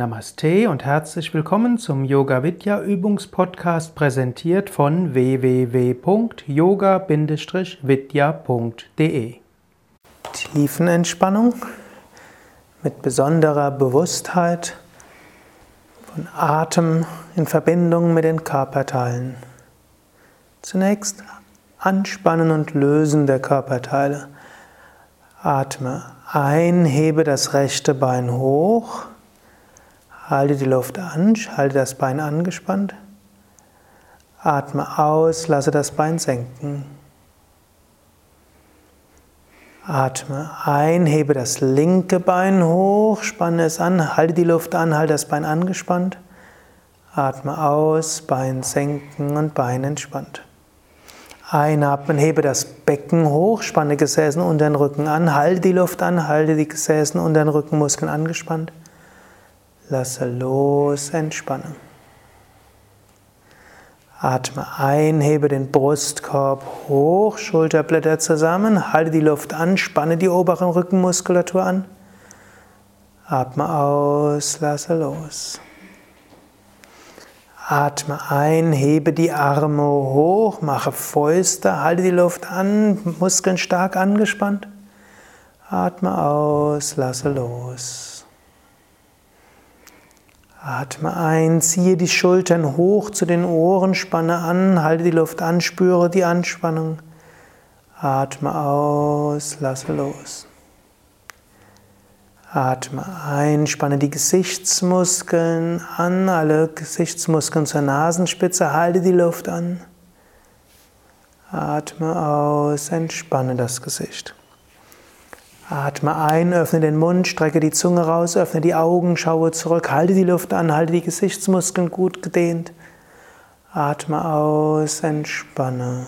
Namaste und herzlich willkommen zum Yoga Vidya Übungspodcast präsentiert von www.yoga-vidya.de. Tiefenentspannung mit besonderer Bewusstheit von Atem in Verbindung mit den Körperteilen. Zunächst Anspannen und Lösen der Körperteile. Atme ein, hebe das rechte Bein hoch. Halte die Luft an, halte das Bein angespannt. Atme aus, lasse das Bein senken. Atme ein, hebe das linke Bein hoch, spanne es an, halte die Luft an, halte das Bein angespannt. Atme aus, Bein senken und Bein entspannt. Einatmen, hebe das Becken hoch, spanne Gesäßen unter den Rücken an, halte die Luft an, halte die Gesäßen unter den Rückenmuskeln angespannt. Lasse los, entspanne. Atme ein, hebe den Brustkorb hoch, Schulterblätter zusammen, halte die Luft an, spanne die obere Rückenmuskulatur an. Atme aus, lasse los. Atme ein, hebe die Arme hoch, mache Fäuste, halte die Luft an, Muskeln stark angespannt. Atme aus, lasse los. Atme ein, ziehe die Schultern hoch zu den Ohren, spanne an, halte die Luft an, spüre die Anspannung. Atme aus, lasse los. Atme ein, spanne die Gesichtsmuskeln an, alle Gesichtsmuskeln zur Nasenspitze, halte die Luft an. Atme aus, entspanne das Gesicht. Atme ein, öffne den Mund, strecke die Zunge raus, öffne die Augen, schaue zurück, halte die Luft an, halte die Gesichtsmuskeln gut gedehnt. Atme aus, entspanne.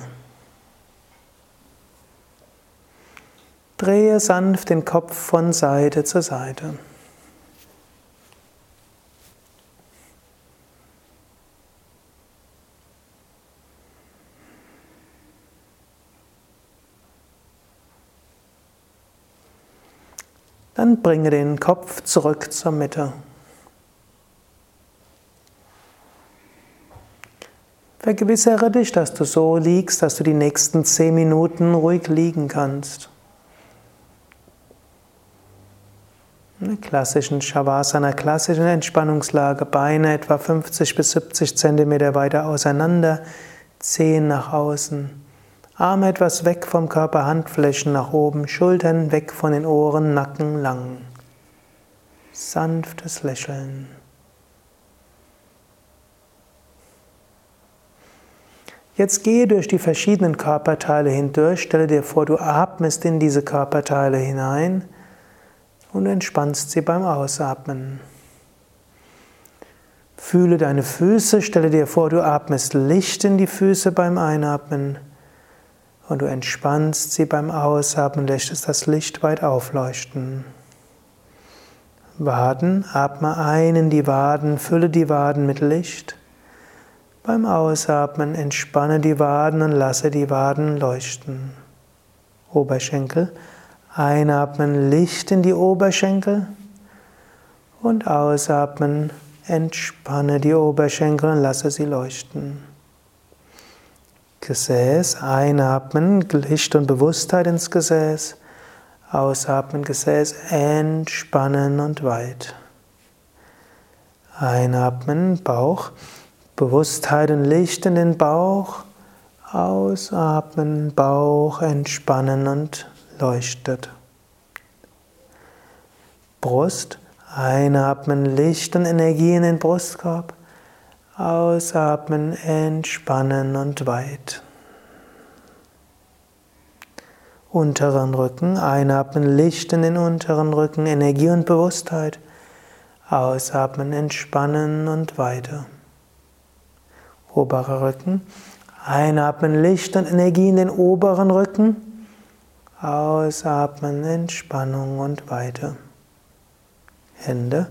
Drehe sanft den Kopf von Seite zu Seite. Dann bringe den Kopf zurück zur Mitte. Vergewissere dich, dass du so liegst, dass du die nächsten zehn Minuten ruhig liegen kannst. Klassischen Shavasana, klassischen Entspannungslage, Beine etwa 50 bis 70 Zentimeter weiter auseinander, Zehen nach außen. Arme etwas weg vom Körper, Handflächen nach oben, Schultern weg von den Ohren, Nacken lang. Sanftes Lächeln. Jetzt gehe durch die verschiedenen Körperteile hindurch, stelle dir vor, du atmest in diese Körperteile hinein und entspannst sie beim Ausatmen. Fühle deine Füße, stelle dir vor, du atmest Licht in die Füße beim Einatmen und du entspannst sie beim Ausatmen, lässt das Licht weit aufleuchten. Waden, atme ein in die Waden, fülle die Waden mit Licht. Beim Ausatmen entspanne die Waden und lasse die Waden leuchten. Oberschenkel, einatmen Licht in die Oberschenkel und ausatmen, entspanne die Oberschenkel und lasse sie leuchten. Gesäß, einatmen, Licht und Bewusstheit ins Gesäß, ausatmen, Gesäß, entspannen und weit. Einatmen, Bauch, Bewusstheit und Licht in den Bauch, ausatmen, Bauch, entspannen und leuchtet. Brust, einatmen, Licht und Energie in den Brustkorb, Ausatmen, entspannen und weit. Unteren Rücken, einatmen, Licht in den unteren Rücken, Energie und Bewusstheit. Ausatmen, entspannen und weiter. Oberer Rücken, einatmen, Licht und Energie in den oberen Rücken. Ausatmen, Entspannung und weiter. Hände,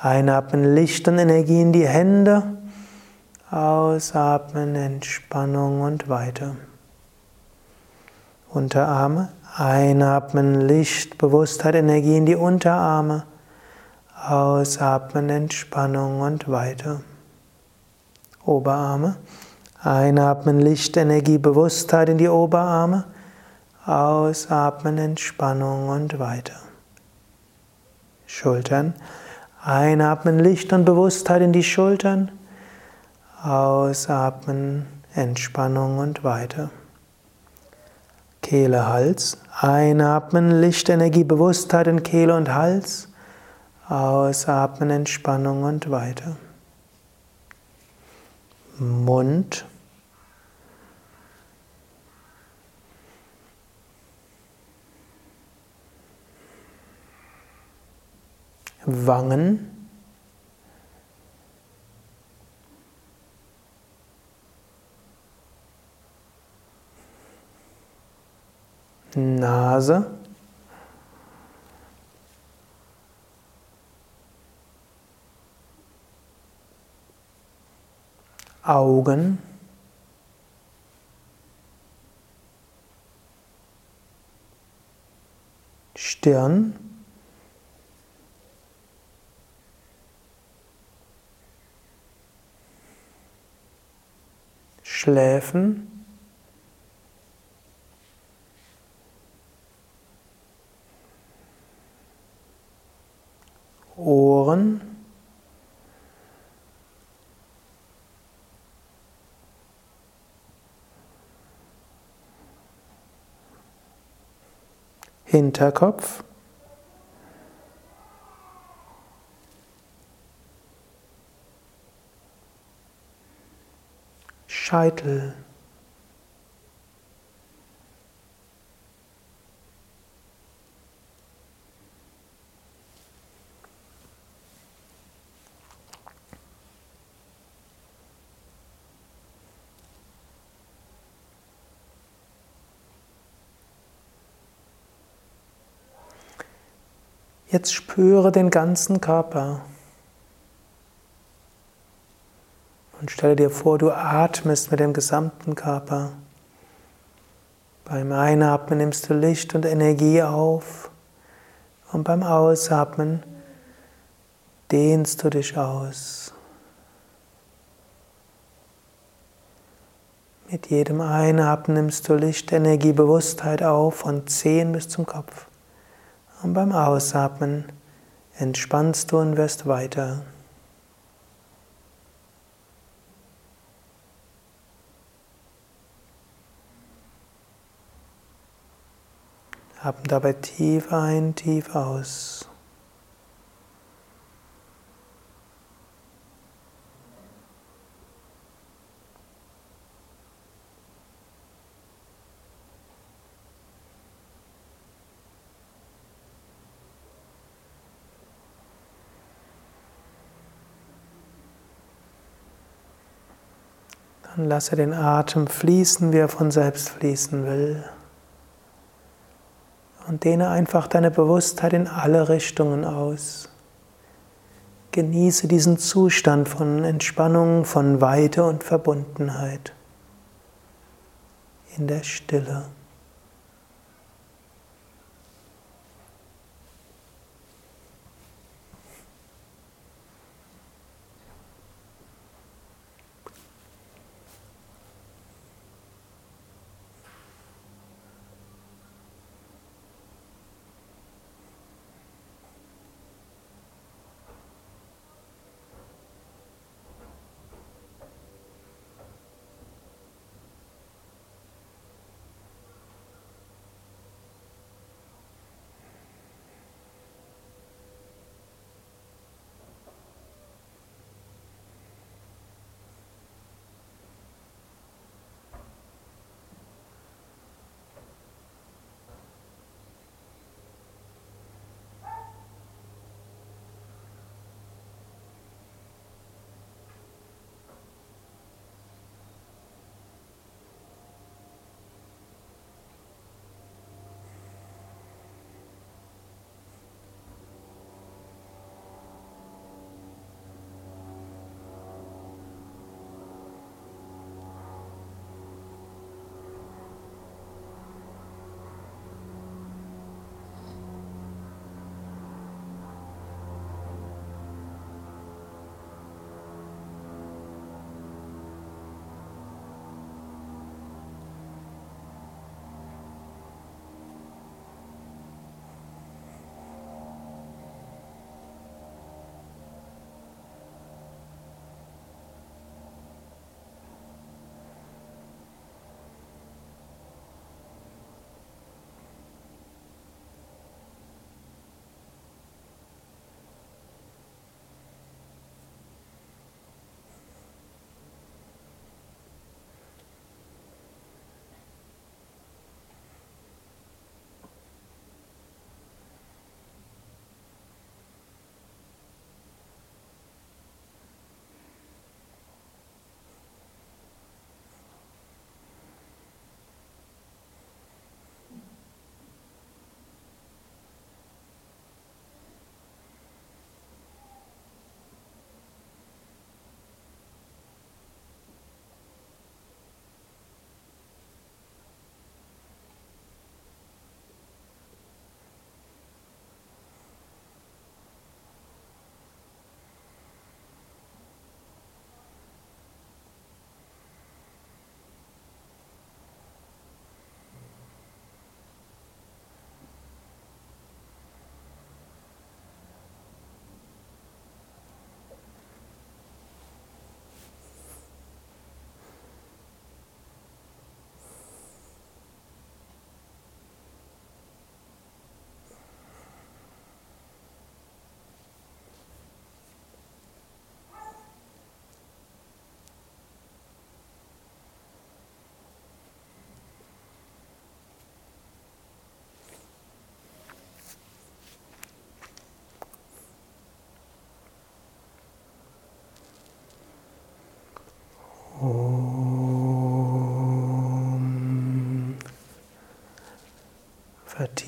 einatmen, Licht und Energie in die Hände. Ausatmen, Entspannung und weiter. Unterarme. Einatmen Licht, Bewusstheit, Energie in die Unterarme. Ausatmen Entspannung und weiter. Oberarme. Einatmen Licht, Energie, Bewusstheit in die Oberarme. Ausatmen Entspannung und weiter. Schultern. Einatmen Licht und Bewusstheit in die Schultern. Ausatmen Entspannung und weiter. Kehle, Hals. Einatmen Lichtenergie, Bewusstheit in Kehle und Hals. Ausatmen Entspannung und weiter. Mund. Wangen. Nase. Augen. Stirn. Schläfen. Ohren. Hinterkopf. Scheitel. Jetzt spüre den ganzen Körper. Und stelle dir vor, du atmest mit dem gesamten Körper. Beim Einatmen nimmst du Licht und Energie auf und beim Ausatmen dehnst du dich aus. Mit jedem Einatmen nimmst du Licht, Energie, Bewusstheit auf von Zehen bis zum Kopf. Und beim Ausatmen entspannst du und wirst weiter. Atmen dabei tief ein, tief aus. Dann lasse den Atem fließen, wie er von selbst fließen will. Und dehne einfach deine Bewusstheit in alle Richtungen aus. Genieße diesen Zustand von Entspannung, von Weite und Verbundenheit in der Stille.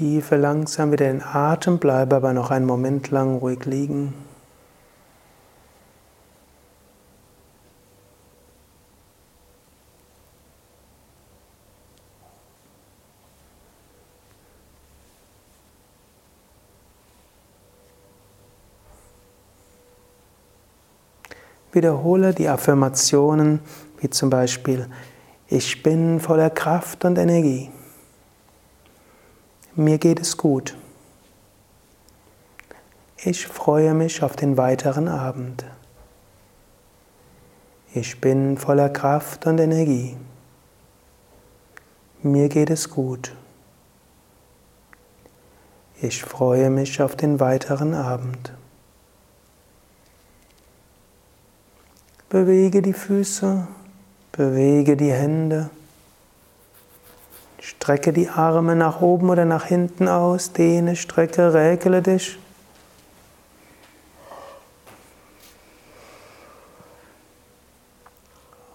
Vertiefe langsam wieder den Atem, bleibe aber noch einen Moment lang ruhig liegen. Wiederhole die Affirmationen wie zum Beispiel, ich bin voller Kraft und Energie. Mir geht es gut. Ich freue mich auf den weiteren Abend. Ich bin voller Kraft und Energie. Mir geht es gut. Ich freue mich auf den weiteren Abend. Bewege die Füße, bewege die Hände, strecke die Arme nach oben oder nach hinten aus, dehne, strecke, räkele dich.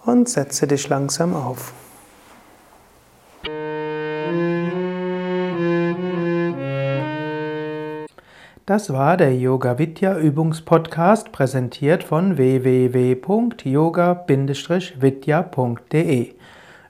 Und setze dich langsam auf. Das war der Yoga Vidya Übungspodcast, präsentiert von www.yoga-vidya.de.